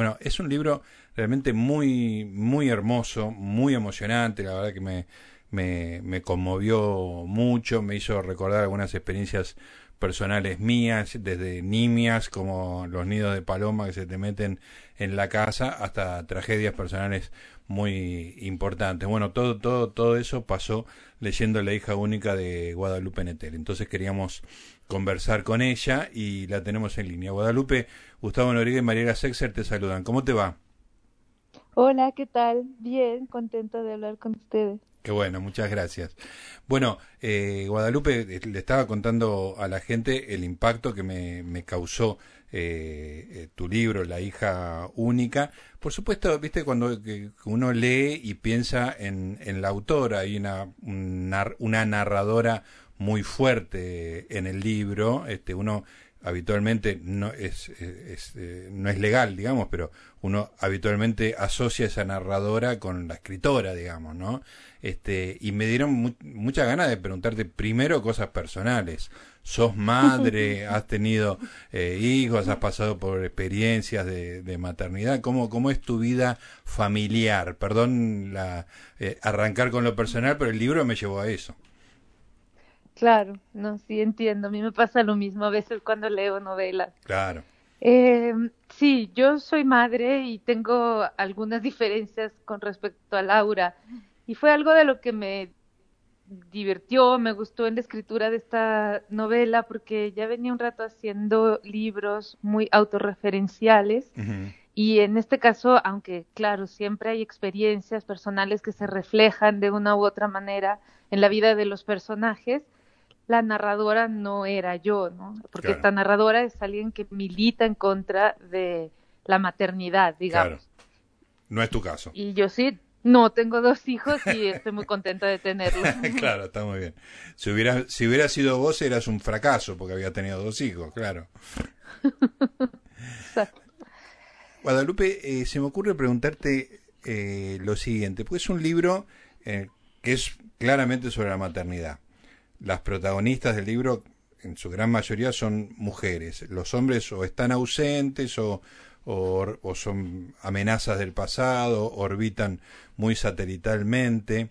Bueno, es un libro realmente muy, muy hermoso, muy emocionante, la verdad que me, me, me conmovió mucho, me hizo recordar algunas experiencias personales mías, desde nimias como los nidos de paloma que se te meten en la casa, hasta tragedias personales muy importantes. Bueno, todo, todo, todo eso pasó leyendo La hija única de Guadalupe Netel. Entonces queríamos conversar con ella y la tenemos en línea. Guadalupe, Gustavo Noriega y Mariela Sexer te saludan. ¿Cómo te va? Hola, ¿qué tal? Bien, contento de hablar con ustedes. Qué bueno, muchas gracias. Bueno, eh, Guadalupe, eh, le estaba contando a la gente el impacto que me, me causó eh, eh, tu libro, La hija única. Por supuesto, viste, cuando uno lee y piensa en, en la autora, hay una, una narradora muy fuerte en el libro, este, uno habitualmente no es, es, no es legal, digamos, pero uno habitualmente asocia esa narradora con la escritora, digamos, ¿no? Este, y me dieron mu muchas ganas de preguntarte primero cosas personales. ¿Sos madre? ¿Has tenido eh, hijos? ¿Has pasado por experiencias de, de maternidad? ¿Cómo, ¿Cómo, es tu vida familiar? Perdón la, eh, arrancar con lo personal, pero el libro me llevó a eso. Claro, no, sí entiendo. A mí me pasa lo mismo a veces cuando leo novelas. Claro. Eh, sí, yo soy madre y tengo algunas diferencias con respecto a Laura. Y fue algo de lo que me divirtió, me gustó en la escritura de esta novela porque ya venía un rato haciendo libros muy autorreferenciales y en este caso, aunque claro, siempre hay experiencias personales que se reflejan de una u otra manera en la vida de los personajes, la narradora no era yo, ¿no? Porque esta narradora es alguien que milita en contra de la maternidad, digamos. Claro. No es tu caso. Y yo sí no, tengo dos hijos y estoy muy contenta de tenerlos. claro, está muy bien. Si hubiera, si hubiera sido vos, eras un fracaso porque había tenido dos hijos, claro. Guadalupe, eh, se me ocurre preguntarte eh, lo siguiente, porque es un libro eh, que es claramente sobre la maternidad. Las protagonistas del libro, en su gran mayoría, son mujeres. Los hombres o están ausentes o, son amenazas del pasado, orbitan muy satelitalmente.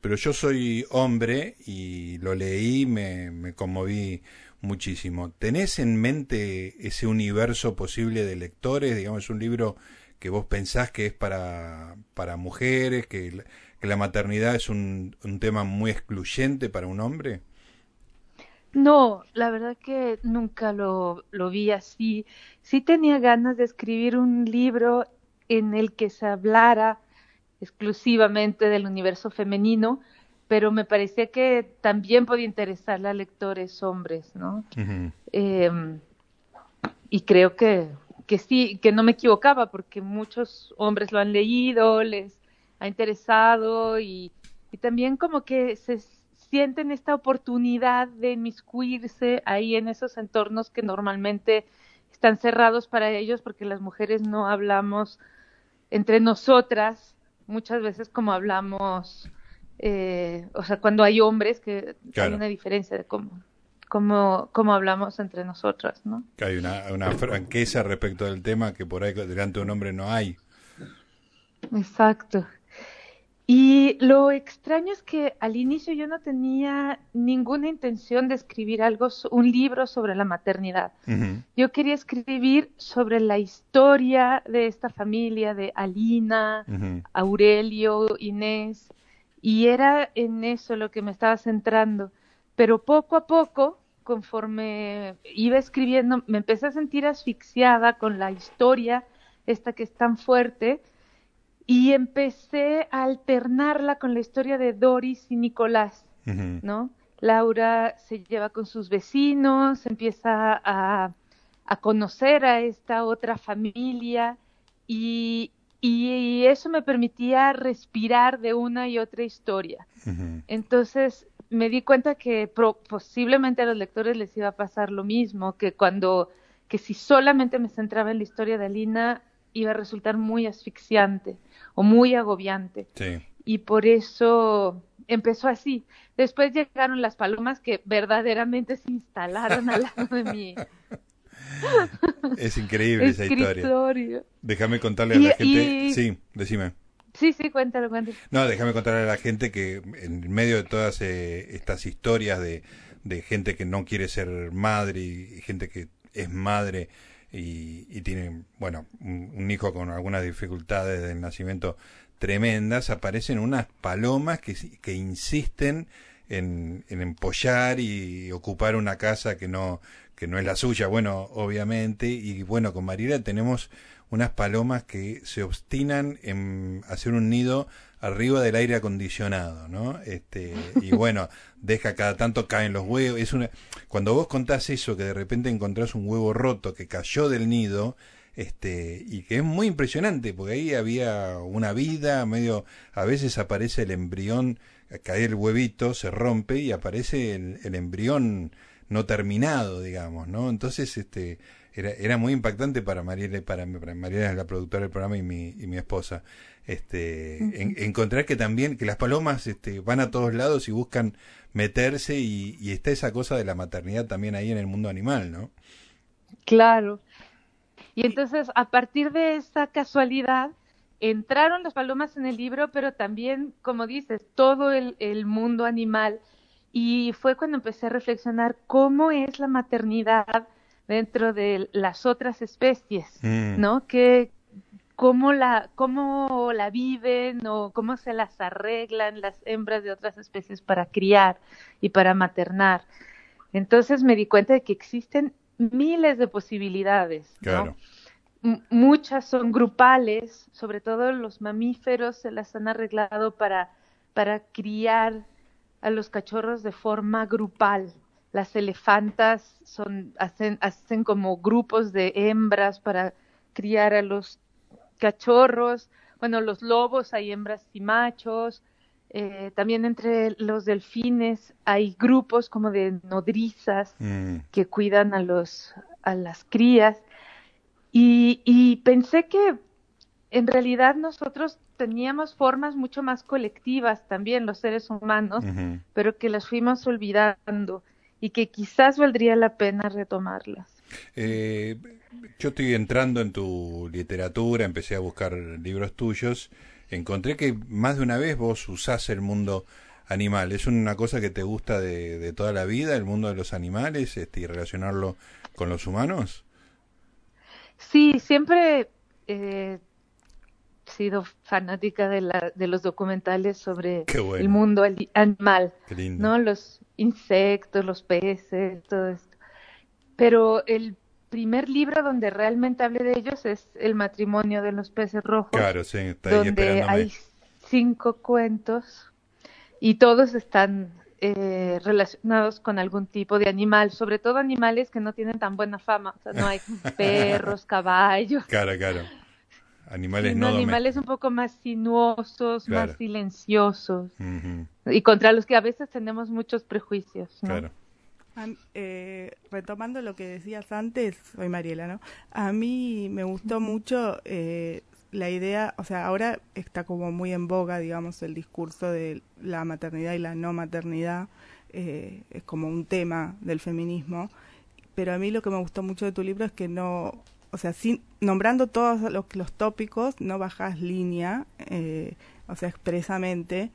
Pero yo soy hombre y lo leí, me, me conmoví muchísimo. ¿Tenés en mente ese universo posible de lectores? Digamos, es un libro que vos pensás que es para, para mujeres, que, que la maternidad es un, un tema muy excluyente para un hombre. No, la verdad que nunca lo, lo vi así. Sí tenía ganas de escribir un libro en el que se hablara exclusivamente del universo femenino, pero me parecía que también podía interesarle a lectores hombres, ¿no? eh, y creo que, que sí, que no me equivocaba, porque muchos hombres lo han leído, les ha interesado y, y también como que se sienten esta oportunidad de inmiscuirse ahí en esos entornos que normalmente están cerrados para ellos porque las mujeres no hablamos entre nosotras muchas veces como hablamos, eh, o sea, cuando hay hombres que hay una diferencia de cómo, cómo, cómo hablamos entre nosotras, ¿no? Que hay una, una franqueza respecto del tema que por ahí delante de un hombre no hay. Exacto. Y lo extraño es que al inicio yo no tenía ninguna intención de escribir algo, un libro sobre la maternidad. Yo quería escribir sobre la historia de esta familia, de Alina, Aurelio, Inés, y era en eso lo que me estaba centrando. Pero poco a poco, conforme iba escribiendo, me empecé a sentir asfixiada con la historia, esta que es tan fuerte, y empecé a alternarla con la historia de Doris y Nicolás, ¿no? Laura se lleva con sus vecinos, empieza a, a conocer a esta otra familia y, y, eso me permitía respirar de una y otra historia. Entonces me di cuenta que posiblemente a los lectores les iba a pasar lo mismo, que cuando, que si solamente me centraba en la historia de Alina, iba a resultar muy asfixiante o muy agobiante. Y por eso empezó así. Después llegaron las palomas que verdaderamente se instalaron al lado de mi, es increíble esa historia. Déjame contarle a la gente. Sí, decime. Sí, sí, cuéntalo, cuéntalo. No, déjame contarle a la gente que en medio de todas eh, estas historias de, de gente que no quiere ser madre y, gente que es madre y, y tiene, bueno, un, hijo con algunas dificultades del nacimiento tremendas, aparecen unas palomas que, que insisten en, en empollar y ocupar una casa que no, que no es la suya, bueno, obviamente, y bueno, con Mariela tenemos unas palomas que se obstinan en hacer un nido arriba del aire acondicionado, ¿no? Este, y bueno, deja cada tanto caen los huevos, es una cuando vos contás eso que de repente encontrás un huevo roto que cayó del nido, este, y que es muy impresionante, porque ahí había una vida, medio, a veces aparece el embrión, cae el huevito, se rompe y aparece el, el embrión no terminado, digamos, ¿no? Entonces, este, era, era muy impactante para Mariela, para, para Mariela la productora del programa y mi, y mi esposa. Este, encontrar que también, que las palomas este, van a todos lados y buscan meterse y, y está esa cosa de la maternidad también ahí en el mundo animal, ¿no? Claro. Y entonces, a partir de esa casualidad, entraron las palomas en el libro, pero también, como dices, todo el, el mundo animal. Y fue cuando empecé a reflexionar cómo es la maternidad dentro de las otras especies, mm. ¿no? Que cómo la cómo la viven o cómo se las arreglan las hembras de otras especies para criar y para maternar. Entonces me di cuenta de que existen miles de posibilidades, ¿no? muchas son grupales, sobre todo los mamíferos se las han arreglado para para criar a los cachorros de forma grupal, las elefantas son, hacen, hacen como grupos de hembras para criar a los cachorros, bueno, los lobos hay hembras y machos, eh, también entre los delfines hay grupos como de nodrizas mm. que cuidan a los a las crías. Y, y, pensé que en realidad nosotros teníamos formas mucho más colectivas también los seres humanos, pero que las fuimos olvidando y que quizás valdría la pena retomarlas. Eh, yo estoy entrando en tu literatura, empecé a buscar libros tuyos, encontré que más de una vez vos usás el mundo animal. ¿Es una cosa que te gusta de, toda la vida, el mundo de los animales, este, y relacionarlo con los humanos? Sí, siempre he sido fanática de, la, de los documentales sobre el mundo animal, ¿no? Los insectos, los peces, todo esto. Pero el primer libro donde realmente hablé de ellos es El matrimonio de los peces rojos. Claro, sí, está ahí donde hay cinco cuentos y todos están eh, relacionados con algún tipo de animal, sobre todo animales que no tienen tan buena fama. O sea, no hay perros, caballos. Claro, claro. Animales no animales un poco más sinuosos, más silenciosos y contra los que a veces tenemos muchos prejuicios. Claro. Eh, retomando lo que decías antes, soy Mariela, ¿no? A mí me gustó mucho eh, la idea, o sea, ahora está como muy en boga, digamos, el discurso de la maternidad y la no maternidad, eh, es como un tema del feminismo, pero a mí lo que me gustó mucho de tu libro es que no, o sea, sin, nombrando todos los, los tópicos, no bajas línea, eh, o sea, expresamente,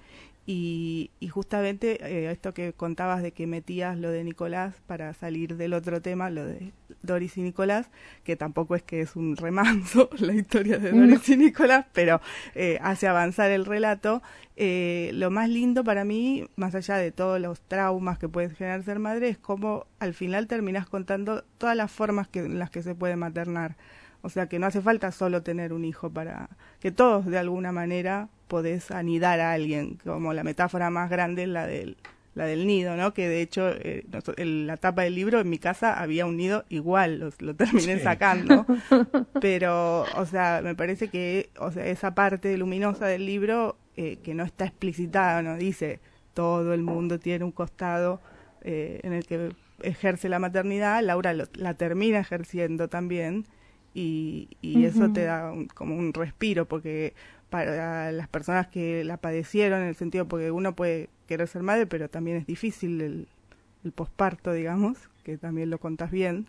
y, y justamente eh, esto que contabas de que metías lo de Nicolás para salir del otro tema, lo de Doris y Nicolás, que tampoco es que es un remanso la historia de Doris y Nicolás, pero eh, hace avanzar el relato. Eh, lo más lindo para mí, más allá de todos los traumas que puede generar ser madre, es cómo al final terminas contando todas las formas que, en las que se puede maternar. O sea que no hace falta solo tener un hijo para que todos de alguna manera podés anidar a alguien, como la metáfora más grande es la del, la del nido, ¿no? Que de hecho eh, en la tapa del libro en mi casa había un nido igual, lo, terminé sacando, pero o sea, me parece que o sea, esa parte luminosa del libro eh, que no está explicitada, no dice todo el mundo tiene un costado eh, en el que ejerce la maternidad, Laura la termina ejerciendo también y, y eso te da como un respiro porque para las personas que la padecieron en el sentido porque uno puede querer ser madre pero también es difícil el, el posparto digamos que también lo contas bien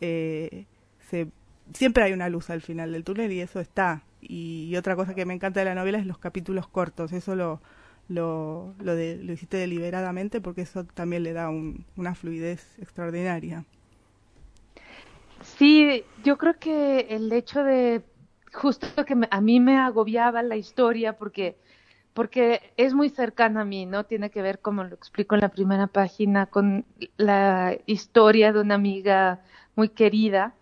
eh, se siempre hay una luz al final del túnel y eso está. Y, otra cosa que me encanta de la novela es los capítulos cortos, eso lo, lo, lo, de, lo hiciste deliberadamente porque eso también le da una fluidez extraordinaria. Sí, yo creo que el hecho de justo que a mí me agobiaba la historia porque porque es muy cercana a mí, ¿no? Tiene que ver, como lo explico en la primera página, con la historia de una amiga muy querida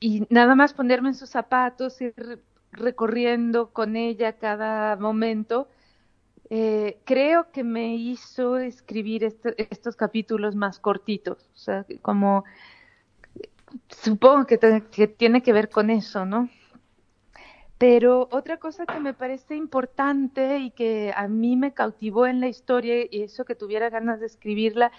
y nada más ponerme en sus zapatos, ir recorriendo con ella cada momento, eh, creo que me hizo escribir estos capítulos más cortitos, o sea, como supongo que, que tiene que ver con eso, ¿no? Pero otra cosa que me parece importante y que a mí me cautivó en la historia y eso que tuviera ganas de escribirla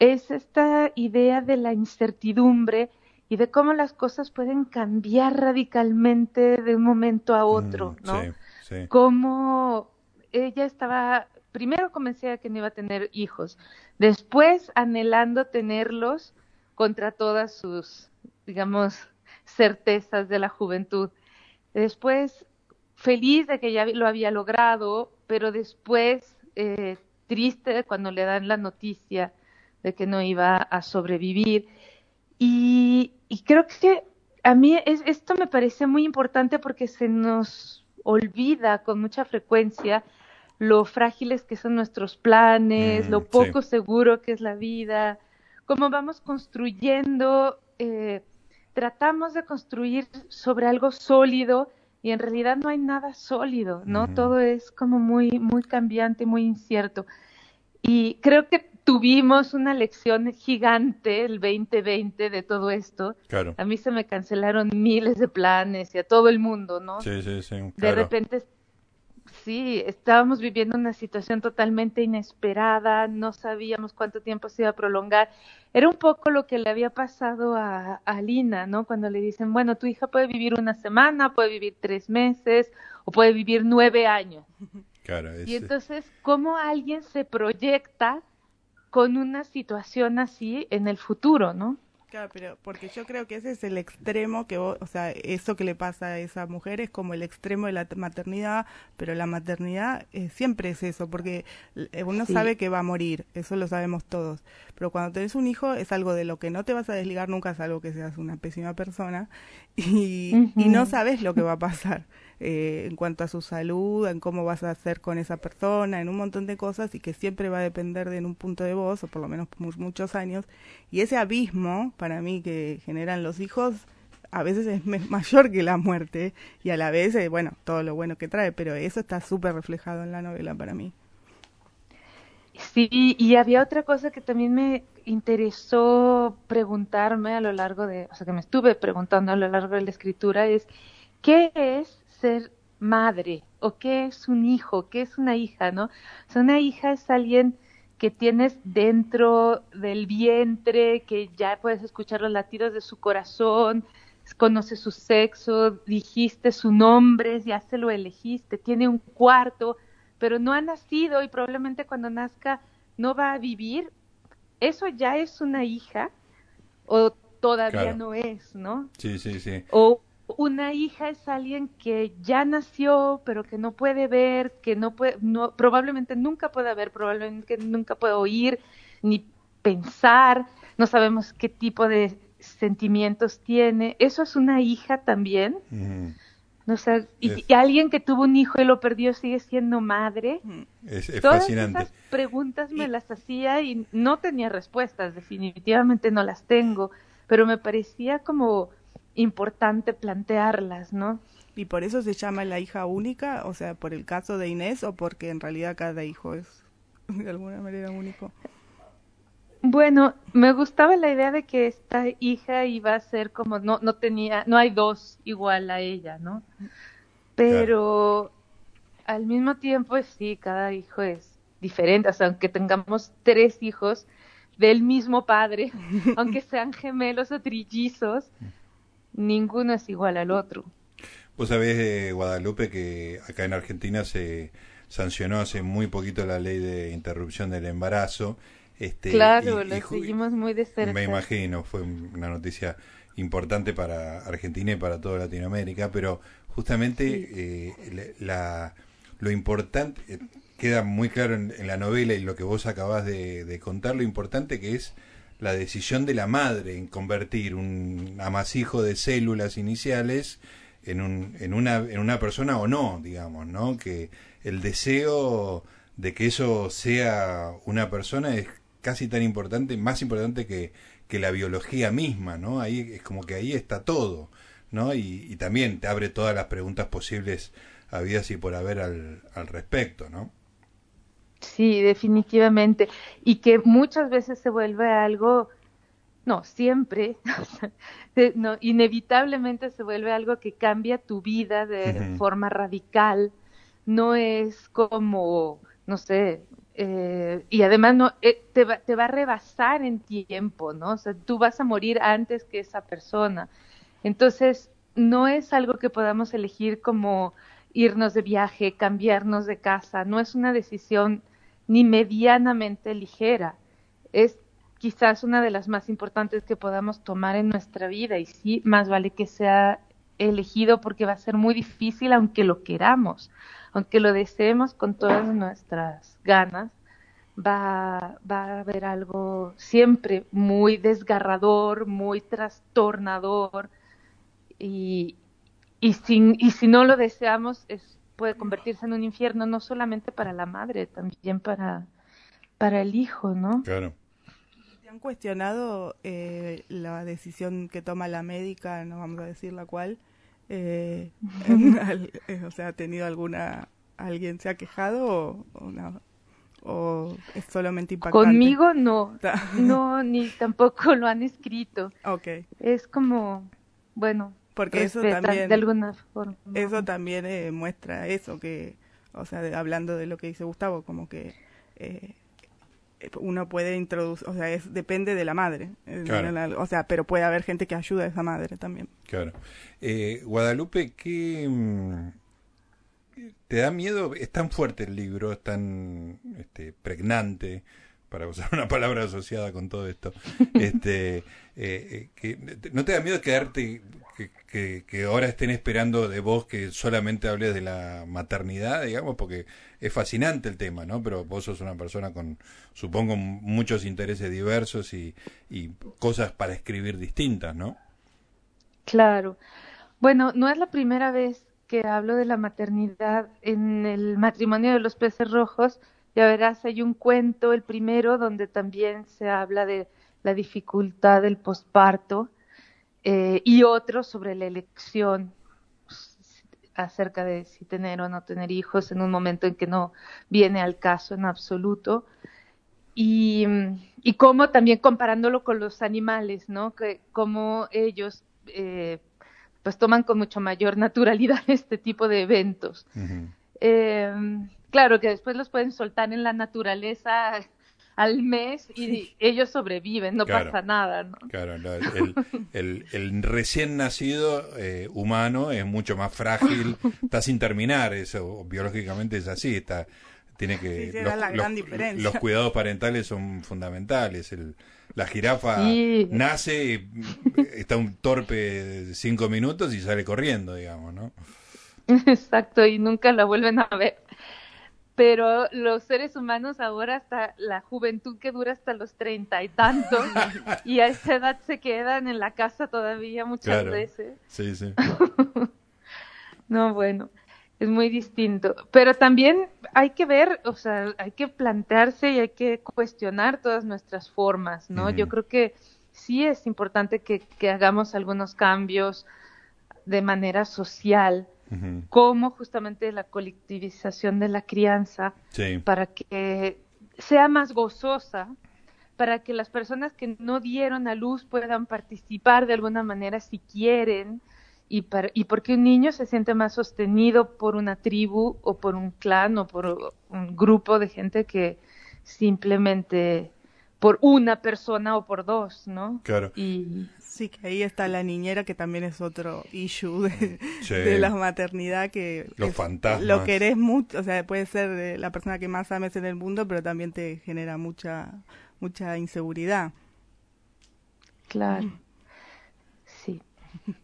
es esta idea de la incertidumbre y de cómo las cosas pueden cambiar radicalmente de un momento a otro, mm, ¿no? Sí, sí. Cómo ella estaba, primero convencida que no iba a tener hijos, después anhelando tenerlos contra todas sus, digamos, certezas de la juventud. Después feliz de que ya lo había logrado, pero después eh, triste cuando le dan la noticia de que no iba a sobrevivir. Y, creo que a mí es, esto me parece muy importante porque se nos olvida con mucha frecuencia lo frágiles que son nuestros planes, mm, lo poco seguro que es la vida, cómo vamos construyendo, eh, tratamos de construir sobre algo sólido y en realidad no hay nada sólido, ¿no? Todo es como muy, muy cambiante, muy incierto. Y creo que tuvimos una lección gigante el 2020 de todo esto. Claro. A mí se me cancelaron miles de planes y a todo el mundo, ¿no? Sí, sí, sí. De repente, sí, estábamos viviendo una situación totalmente inesperada, no sabíamos cuánto tiempo se iba a prolongar. Era un poco lo que le había pasado a, a Lina, ¿no? Cuando le dicen, bueno, tu hija puede vivir una semana, puede vivir tres meses o puede vivir nueve años. Claro, Y entonces, ¿cómo alguien se proyecta con una situación así en el futuro, ¿no? Claro, pero porque yo creo que ese es el extremo que vos, o sea, eso que le pasa a esa mujer es como el extremo de la maternidad, pero la maternidad eh, siempre es eso, porque eh, uno sabe que va a morir, eso lo sabemos todos, pero cuando tenés un hijo es algo de lo que no te vas a desligar nunca, es algo que seas una pésima persona y, y no sabes lo que va a pasar. Eh, en cuanto a su salud, en cómo vas a hacer con esa persona, en un montón de cosas y que siempre va a depender de un punto de voz, o por lo menos por muchos años. Y ese abismo, para mí, que generan los hijos, a veces es mayor que la muerte y a la vez, eh, bueno, todo lo bueno que trae, pero eso está súper reflejado en la novela para mí. Sí, y había otra cosa que también me interesó preguntarme a lo largo de, o sea, que me estuve preguntando a lo largo de la escritura, es, ¿qué es ser madre o qué es un hijo, qué es una hija, ¿no? O sea, una hija es alguien que tienes dentro del vientre, que ya puedes escuchar los latidos de su corazón, conoce su sexo, dijiste su nombre, ya se lo elegiste, tiene un cuarto, pero no ha nacido y probablemente cuando nazca no va a vivir. Eso ya es una hija o todavía no es, ¿no? Sí, sí, sí. O una hija es alguien que ya nació, pero que no puede ver, que no puede, no, probablemente nunca puede ver, probablemente nunca puede oír ni pensar, no sabemos qué tipo de sentimientos tiene. Eso es una hija también. no y, alguien que tuvo un hijo y lo perdió sigue siendo madre. Es, Todas fascinante. esas preguntas me las hacía y no tenía respuestas, definitivamente no las tengo, pero me parecía como importante plantearlas, ¿no? ¿Y por eso se llama la hija única? O sea, por el caso de Inés o porque en realidad cada hijo es de alguna manera único. Bueno, me gustaba la idea de que esta hija iba a ser como no no tenía no hay dos igual a ella, ¿no? Pero al mismo tiempo sí, cada hijo es diferente, o sea, aunque tengamos tres hijos del mismo padre, aunque sean gemelos o trillizos, ninguno es igual al otro. Vos sabés, eh, Guadalupe, que acá en Argentina se sancionó hace muy poquito la ley de interrupción del embarazo. Este, claro, lo seguimos muy de cerca. Me imagino, fue una noticia importante para Argentina y para toda Latinoamérica, pero justamente eh, la, lo importante, eh, queda muy claro en, la novela y lo que vos acabás de, contar, lo importante que es la decisión de la madre en convertir un amasijo de células iniciales en, un, en, una, en una persona o no, digamos, ¿no? Que el deseo de que eso sea una persona es casi tan importante, más importante que, que la biología misma, ¿no? Ahí es como que ahí está todo, ¿no? Y, y también te abre todas las preguntas posibles habidas y por haber al, al respecto, ¿no? Sí, definitivamente. Y que muchas veces se vuelve algo, no, siempre, no, inevitablemente se vuelve algo que cambia tu vida de forma radical. No es como, no sé, eh, y además no, eh, te, va, te va a rebasar en tiempo, ¿no? O sea, tú vas a morir antes que esa persona. Entonces, no es algo que podamos elegir como irnos de viaje, cambiarnos de casa, no es una decisión ni medianamente ligera. Es quizás una de las más importantes que podamos tomar en nuestra vida y sí, más vale que sea elegido porque va a ser muy difícil aunque lo queramos, aunque lo deseemos con todas nuestras ganas, va, a haber algo siempre muy desgarrador, muy trastornador y, y, sin, y si no lo deseamos es puede convertirse en un infierno no solamente para la madre, también para, para el hijo, ¿no? Claro. ¿Te han cuestionado eh, la decisión que toma la médica, no vamos a decir la cual? Eh, eh, o sea, ¿ha tenido alguna, alguien se ha quejado o, no? ¿O es solamente impactante? Conmigo no, no, ni tampoco lo han escrito. Ok. Es como, bueno, porque eso también de alguna forma. eso también eh, muestra eso que o sea hablando de lo que dice Gustavo como que eh, uno puede introducir o sea es depende de la madre eh, o sea pero puede haber gente que ayuda a esa madre también. Claro. Guadalupe qué mm, te da miedo es tan fuerte el libro es tan este, pregnante para usar una palabra asociada con todo esto, este, que no te da miedo quedarte que, que, ahora estén esperando de vos que solamente hables de la maternidad, digamos, porque es fascinante el tema, ¿no? Pero vos sos una persona con, supongo, muchos intereses diversos y, y cosas para escribir distintas, ¿no? Claro. Bueno, no es la primera vez que hablo de la maternidad en el matrimonio de los peces rojos. Ya verás, hay un cuento, el primero, donde también se habla de la dificultad del posparto eh, y otro sobre la elección acerca de si tener o no tener hijos en un momento en que no viene al caso en absoluto. Y, y cómo también comparándolo con los animales, ¿no? Que cómo ellos eh, pues toman con mucho mayor naturalidad este tipo de eventos. eh, claro que después los pueden soltar en la naturaleza al mes y ellos sobreviven, no pasa nada, ¿no? Claro, el, el, recién nacido eh, humano es mucho más frágil, está sin terminar, eso biológicamente es así, está tiene que los, los, cuidados parentales son fundamentales. El, la jirafa nace, está un torpe de cinco minutos y sale corriendo, digamos, ¿no? Exacto, y nunca la vuelven a ver pero los seres humanos ahora hasta la juventud que dura hasta los treinta y tantos y a esa edad se quedan en la casa todavía muchas veces. Sí, sí. no, bueno, es muy distinto, pero también hay que ver, o sea, hay que plantearse y hay que cuestionar todas nuestras formas, ¿no? Yo creo que sí es importante que, que hagamos algunos cambios de manera social como justamente la colectivización de la crianza para que sea más gozosa, para que las personas que no dieron a luz puedan participar de alguna manera si quieren y, para, y porque un niño se siente más sostenido por una tribu o por un clan o por un grupo de gente que simplemente por una persona o por dos, ¿no? Claro. Y Sí, que ahí está la niñera, que también es otro issue de, la maternidad, que Los fantasmas. lo querés mucho, o sea, puede ser la persona que más ames en el mundo, pero también te genera mucha, mucha inseguridad. Claro. Sí.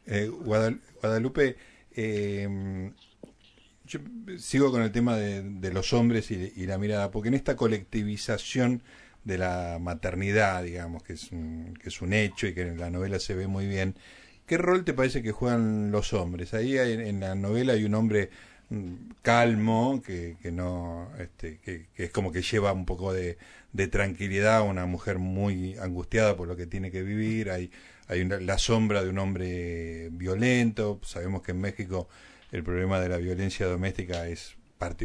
Eh, Guadalupe, eh, yo sigo con el tema de, los hombres y, la mirada, porque en esta colectivización de la maternidad, digamos, que es, un, que es un hecho y que en la novela se ve muy bien, ¿qué rol te parece que juegan los hombres? Ahí en la novela hay un hombre mm, calmo, que, que no, este, que, es como que lleva un poco de, de tranquilidad a una mujer muy angustiada por lo que tiene que vivir, hay, hay la sombra de un hombre violento, sabemos que en México el problema de la violencia doméstica es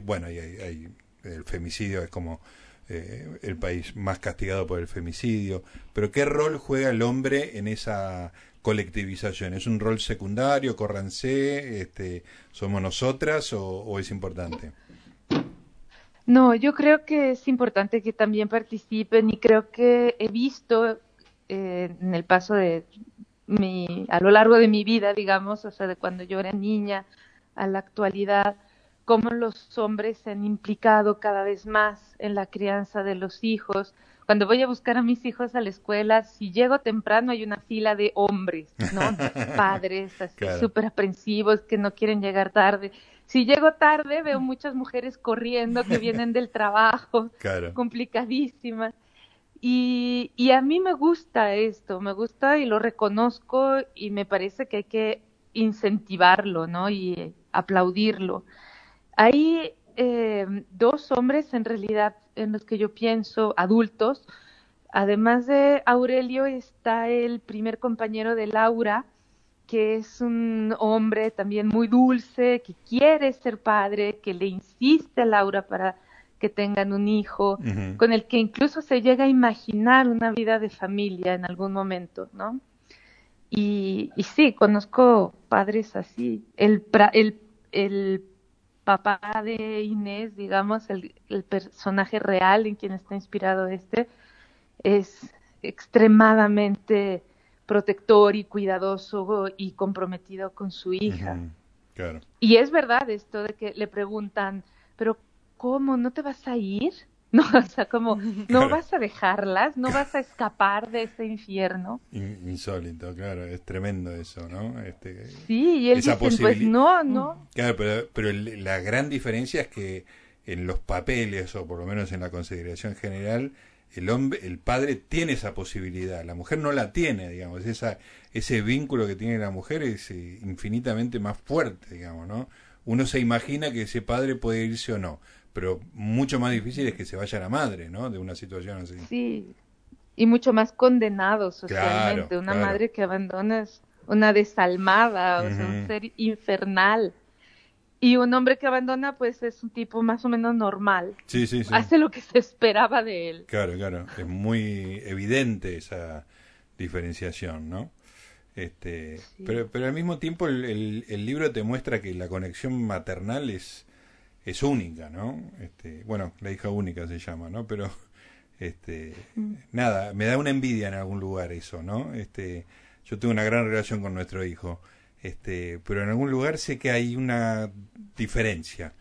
bueno hay, hay, el femicidio es como eh, el país más castigado por el femicidio. Pero qué rol juega el hombre en esa colectivización es un rol secundario córranse este somos nosotras o, es importante no yo creo que es importante que también participen y creo que he visto eh, en el paso de mi a lo largo de mi vida digamos o sea de cuando yo era niña a la actualidad, cómo los hombres se han implicado cada vez más en la crianza de los hijos. Cuando voy a buscar a mis hijos a la escuela, si llego temprano hay una fila de hombres, ¿no? Padres así súper aprensivos que no quieren llegar tarde. Si llego tarde veo muchas mujeres corriendo que vienen del trabajo, complicadísimas. Y, y a mí me gusta esto, me gusta y lo reconozco y me parece que hay que incentivarlo, ¿no? Y aplaudirlo. Hay eh, dos hombres en realidad en los que yo pienso, adultos. Además de Aurelio está el primer compañero de Laura, que es un hombre también muy dulce, que quiere ser padre, que le insiste a Laura para que tengan un hijo, con el que incluso se llega a imaginar una vida de familia en algún momento, ¿no? Y, y sí, conozco padres así. El, el, el papá de Inés, digamos, el, el personaje real en quien está inspirado este, es extremadamente protector y cuidadoso y comprometido con su hija. claro. Y es verdad esto de que le preguntan, pero ¿cómo? ¿No te vas a ir? No, o sea, como, no vas a dejarlas, no vas a escapar de ese infierno. Insólito, claro, es tremendo eso, ¿no? Este, sí, y él dice, pues no, no. Claro, pero, pero la gran diferencia es que en los papeles, o por lo menos en la consideración general, el hombre, el padre tiene esa posibilidad, la mujer no la tiene, digamos, esa, ese vínculo que tiene la mujer es eh, infinitamente más fuerte, digamos, ¿no? Uno se imagina que ese padre puede irse o no pero mucho más difícil es que se vaya la madre, ¿no? De una situación así. Sí, y mucho más condenado socialmente. una madre que abandona es una desalmada, o sea, un ser infernal. Y un hombre que abandona, pues es un tipo más o menos normal. Sí, sí, sí. Hace lo que se esperaba de él. Claro, claro. Es muy evidente esa diferenciación, ¿no? Este, pero, pero al mismo tiempo el, el libro te muestra que la conexión maternal es, es única, ¿no? Este, bueno, la hija única se llama, ¿no? Pero este mm. nada, me da una envidia en algún lugar eso, ¿no? Este, yo tengo una gran relación con nuestro hijo, este, pero en algún lugar sé que hay una diferencia.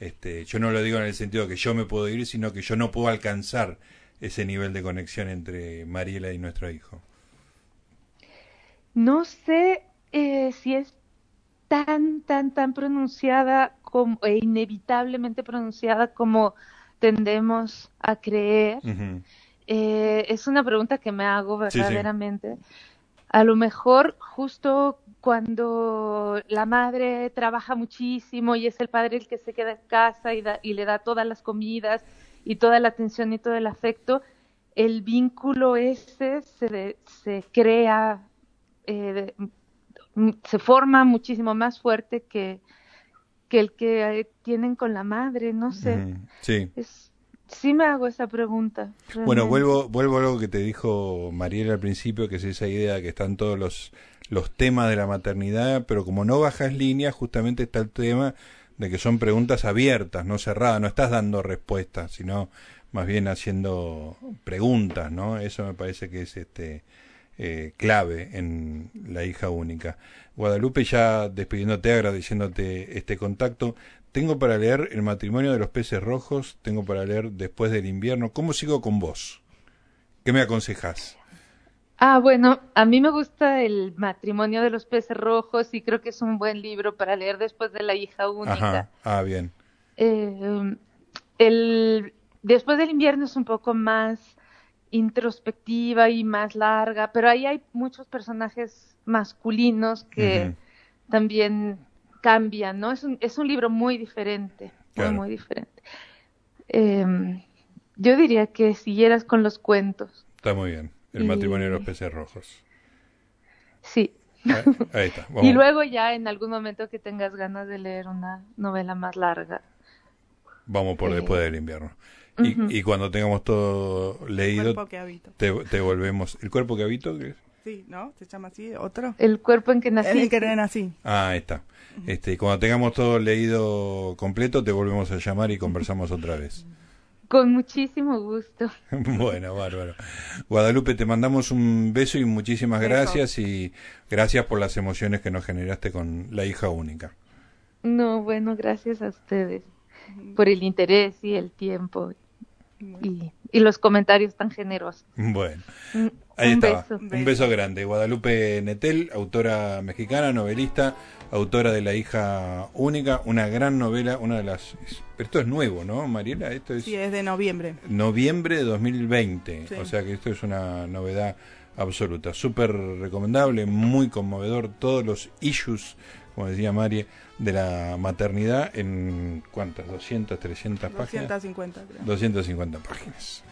Este, yo no lo digo en el sentido de que yo me puedo ir, sino que yo no puedo alcanzar ese nivel de conexión entre Mariela y nuestro hijo. No sé eh, si es tan, tan, tan pronunciada como, e inevitablemente pronunciada como tendemos a creer. Eh, es una pregunta que me hago verdaderamente. A lo mejor justo cuando la madre trabaja muchísimo y es el padre el que se queda en casa y, y le da todas las comidas y toda la atención y todo el afecto, el vínculo ese se, se crea eh, se forma muchísimo más fuerte que, que el que eh, tienen con la madre, no sé. sí. sí me hago esa pregunta. Bueno, vuelvo, vuelvo a algo que te dijo Mariela al principio, que es esa idea de que están todos los, los temas de la maternidad, pero como no bajas línea, justamente está el tema de que son preguntas abiertas, no cerradas, no estás dando respuestas, sino más bien haciendo preguntas, ¿no? Eso me parece que es este eh, clave en la hija única. Guadalupe, ya despidiéndote, agradeciéndote este contacto, tengo para leer El matrimonio de los peces rojos, tengo para leer Después del invierno. ¿Cómo sigo con vos? ¿Qué me aconsejas? Ah, bueno, a mí me gusta el matrimonio de los peces rojos y creo que es un buen libro para leer después de la hija única. Ajá. Ah, bien. Eh, el después del invierno es un poco más introspectiva y más larga, pero ahí hay muchos personajes masculinos que también cambian, ¿no? Es un, es un libro muy diferente, muy, muy diferente. Em, yo diría que siguieras con los cuentos. Está muy bien. El matrimonio de los peces rojos. Sí. Ahí, está. Y luego ya en algún momento que tengas ganas de leer una novela más larga. Vamos por después del invierno. Y, y, cuando tengamos todo leído, el cuerpo que habito. Te, te, volvemos. ¿El cuerpo que habito? Sí, ¿no? ¿Se llama así? ¿Otro? El cuerpo en que nací. En que nací. Ah, ahí está. Este, cuando tengamos todo leído completo, te volvemos a llamar y conversamos otra vez. Con muchísimo gusto. bueno, bárbaro. Guadalupe, te mandamos un beso y muchísimas gracias y gracias por las emociones que nos generaste con la hija única. No, bueno, gracias a ustedes por el interés y el tiempo y, y, los comentarios tan generosos. Bueno, ahí un estaba. Beso. Un beso grande. Guadalupe Netel, autora mexicana, novelista, autora de La hija única, una gran novela, una de las... Pero esto es nuevo, ¿no, Mariela? Esto es... Sí, es de noviembre. Noviembre de 2020, o sea que esto es una novedad absoluta. Súper recomendable, muy conmovedor, todos los issues, como decía María, de la maternidad en cuántas, 200, 300 páginas. 250, creo. 250 páginas.